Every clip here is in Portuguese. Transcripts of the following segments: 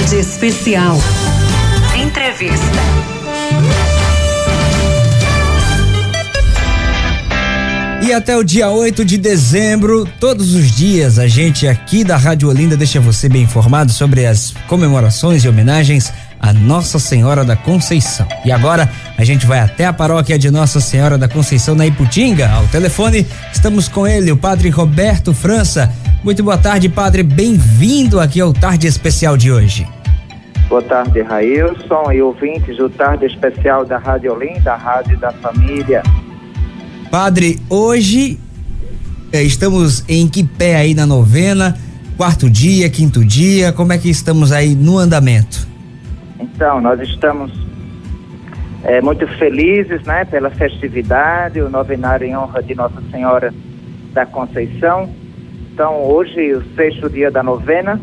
Tarde Especial. Entrevista. Até o dia 8 de dezembro, todos os dias, a gente aqui da Rádio Olinda deixa você bem informado sobre as comemorações e homenagens a Nossa Senhora da Conceição. E agora a gente vai até a paróquia de Nossa Senhora da Conceição na Iputinga. Ao telefone estamos com ele, o Padre Roberto França. Muito boa tarde, Padre. Bem-vindo aqui ao Tarde Especial de hoje. Boa tarde, Railson e ouvintes do Tarde Especial da Rádio Olinda, a Rádio da Família. Padre, hoje eh, estamos em que pé aí na novena? Quarto dia, quinto dia, como é que estamos aí no andamento? Então, nós estamos é, muito felizes né, pela festividade, o novenário em honra de Nossa Senhora da Conceição. Então, hoje, o sexto dia da novena,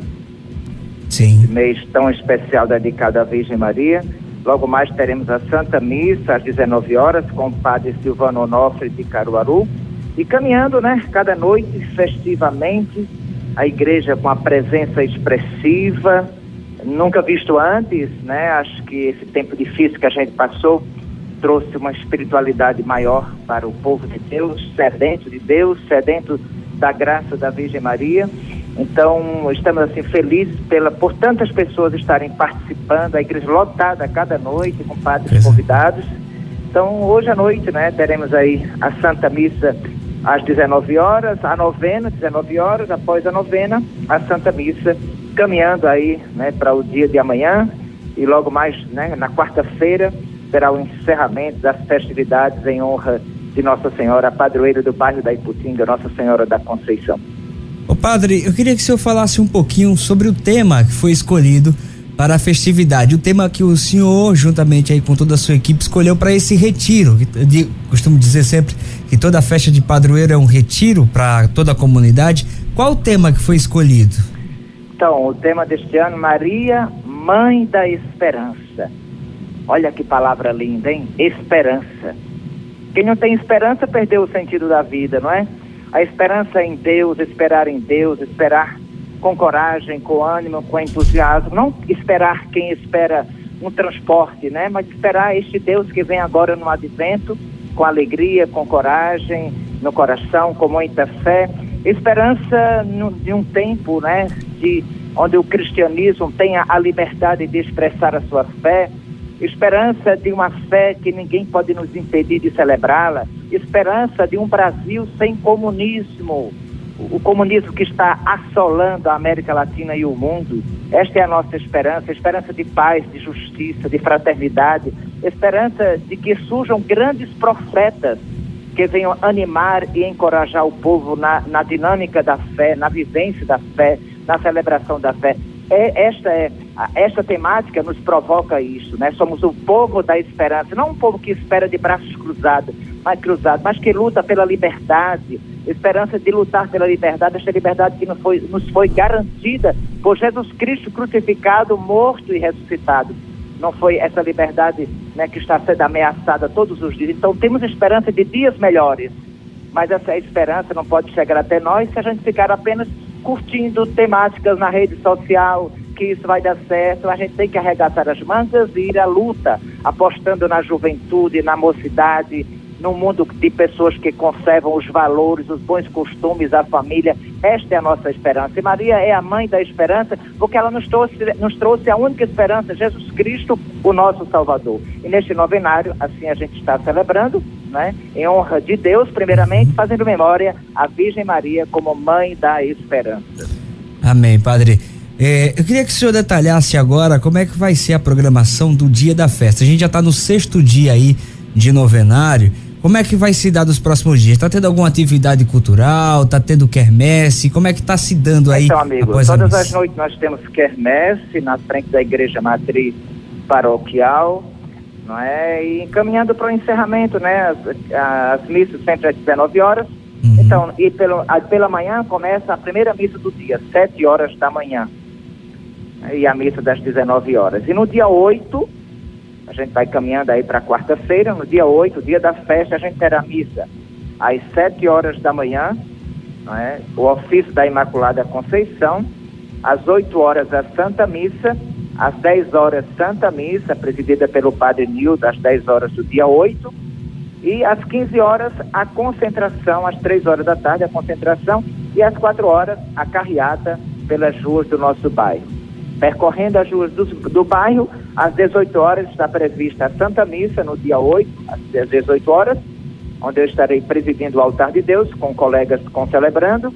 Sim. mês tão especial dedicado à Virgem Maria. Logo mais teremos a Santa Missa às 19 horas com o Padre Silvano Onofre de Caruaru. E caminhando, né, cada noite festivamente, a igreja com a presença expressiva, nunca visto antes, né? Acho que esse tempo difícil que a gente passou trouxe uma espiritualidade maior para o povo de Deus, sedento de Deus, sedento da graça da Virgem Maria. Então, estamos assim felizes pela, por tantas pessoas estarem participando, a igreja lotada a cada noite com padres convidados. Então, hoje à noite, né, teremos aí a Santa Missa às 19 horas, a novena, 19 horas, após a novena, a Santa Missa, caminhando aí, né, para o dia de amanhã e logo mais, né, na quarta-feira, será o encerramento das festividades em honra de Nossa Senhora, a padroeira do bairro da Iputinga, Nossa Senhora da Conceição. Ô padre, eu queria que o senhor falasse um pouquinho sobre o tema que foi escolhido para a festividade, o tema que o senhor, juntamente aí com toda a sua equipe, escolheu para esse retiro. De, costumo dizer sempre que toda festa de padroeiro é um retiro para toda a comunidade. Qual o tema que foi escolhido? Então, o tema deste ano, Maria, Mãe da Esperança. Olha que palavra linda, hein? Esperança. Quem não tem esperança perdeu o sentido da vida, não é? A esperança em Deus, esperar em Deus, esperar com coragem, com ânimo, com entusiasmo, não esperar quem espera um transporte, né? Mas esperar este Deus que vem agora no advento, com alegria, com coragem, no coração, com muita fé. Esperança de um tempo, né? De onde o cristianismo tenha a liberdade de expressar a sua fé, esperança de uma fé que ninguém pode nos impedir de celebrá-la, esperança de um Brasil sem comunismo, o comunismo que está assolando a América Latina e o mundo. Esta é a nossa esperança, esperança de paz, de justiça, de fraternidade, esperança de que surjam grandes profetas que venham animar e encorajar o povo na, na dinâmica da fé, na vivência da fé, na celebração da fé. É, esta é esta temática nos provoca isso, né? Somos o povo da esperança, não um povo que espera de braços cruzados, mas cruzados, mas que luta pela liberdade, esperança de lutar pela liberdade, esta liberdade que nos foi, nos foi garantida por Jesus Cristo crucificado, morto e ressuscitado. Não foi essa liberdade né, que está sendo ameaçada todos os dias. Então temos esperança de dias melhores, mas essa esperança não pode chegar até nós se a gente ficar apenas curtindo temáticas na rede social, que isso vai dar certo. A gente tem que arregaçar as mangas e ir à luta, apostando na juventude, na mocidade, num mundo de pessoas que conservam os valores, os bons costumes, a família. Esta é a nossa esperança. E Maria é a mãe da esperança, porque ela nos trouxe, nos trouxe a única esperança, Jesus Cristo, o nosso Salvador. E neste novenário, assim a gente está celebrando, né? Em honra de Deus, primeiramente, fazendo memória à Virgem Maria como mãe da esperança. Amém, Padre. É, eu queria que o senhor detalhasse agora como é que vai ser a programação do dia da festa. A gente já está no sexto dia aí de novenário. Como é que vai se dar nos próximos dias? Está tendo alguma atividade cultural? Está tendo quermesse? Como é que está se dando aí? Então, amigo, todas as noites nós temos quermesse na frente da igreja matriz paroquial, não é? E encaminhando para o encerramento, né? As, as, missas sempre às 19 horas. Uhum. Então, e pelo, a, pela manhã começa a primeira missa do dia, 7 horas da manhã. E a missa das 19 horas. E no dia 8, a gente vai caminhando aí para quarta-feira, no dia 8, dia da festa, a gente terá missa às 7 horas da manhã, não é? o ofício da Imaculada Conceição, às 8 horas a Santa Missa, Às 10 horas, Santa Missa, presidida pelo Padre Nildo, às 10 horas do dia 8. E às 15 horas, a concentração, às 3 horas da tarde, a concentração. E às 4 horas, a carreata pelas ruas do nosso bairro. Percorrendo as ruas do, do bairro, às 18 horas está prevista a Santa Missa, no dia 8, às 18 horas, onde eu estarei presidindo o altar de Deus, com colegas concelebrando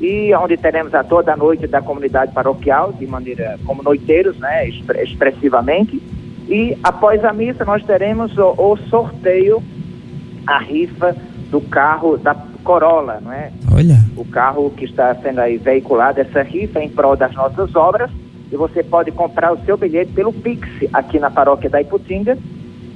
e onde teremos a toda a noite da comunidade paroquial, de maneira como noiteiros, né, expressivamente. E após a missa nós teremos o, o sorteio, a rifa do carro da Corolla, não é? Olha. O carro que está sendo aí veiculado, essa rifa em prol das nossas obras. E você pode comprar o seu bilhete pelo Pix aqui na paróquia da Iputinga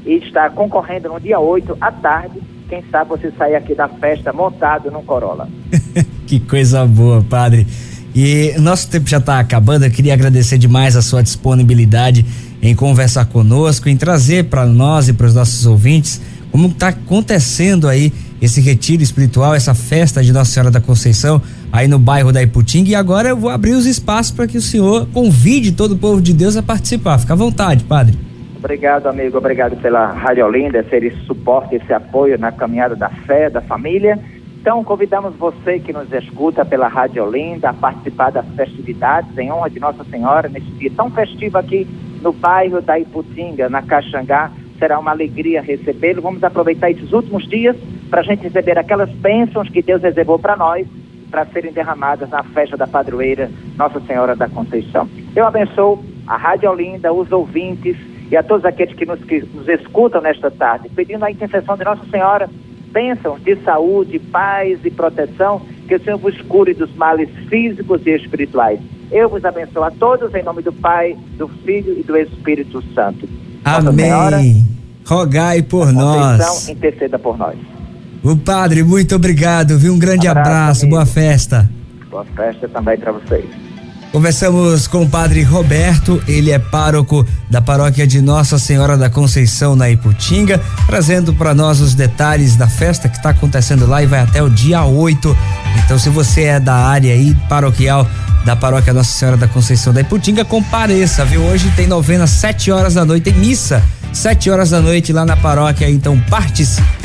e está concorrendo no dia 8 à tarde. Quem sabe você sair aqui da festa montado num Corolla. Que coisa boa, padre. E nosso tempo já está acabando. Eu queria agradecer demais a sua disponibilidade em conversar conosco, em trazer para nós e para os nossos ouvintes como está acontecendo aí esse retiro espiritual, essa festa de Nossa Senhora da Conceição aí no bairro da Iputinga. E agora eu vou abrir os espaços para que o senhor convide todo o povo de Deus a participar. Fica à vontade, padre. Obrigado, amigo. Obrigado pela Rádio Olinda, ser esse suporte, esse apoio na caminhada da fé, da família. Então, convidamos você que nos escuta pela Rádio Olinda a participar das festividades em honra de Nossa Senhora neste dia tão festivo aqui no bairro da Iputinga, na Caxangá. Será uma alegria recebê-lo. Vamos aproveitar esses últimos dias para a gente receber aquelas bênçãos que Deus reservou para nós, para serem derramadas na festa da padroeira Nossa Senhora da Conceição. Eu abençoo a Rádio Olinda, os ouvintes e a todos aqueles que nos, que nos escutam nesta tarde, pedindo a intercessão de Nossa Senhora bênçãos de saúde, paz e proteção, que o Senhor vos cure dos males físicos e espirituais. Eu vos abençoo a todos em nome do Pai, do Filho e do Espírito Santo. Amém. Senhora, Rogai por nós. interceda por nós. O padre, muito obrigado, viu? Um grande abraço, abraço boa festa. Boa festa também para vocês. Conversamos com o padre Roberto, ele é pároco da paróquia de Nossa Senhora da Conceição na Iputinga, trazendo para nós os detalhes da festa que está acontecendo lá e vai até o dia 8. Então, se você é da área aí paroquial da paróquia Nossa Senhora da Conceição da Iputinga, compareça, viu? Hoje tem novena sete horas da noite, tem missa sete horas da noite lá na paróquia, então participe.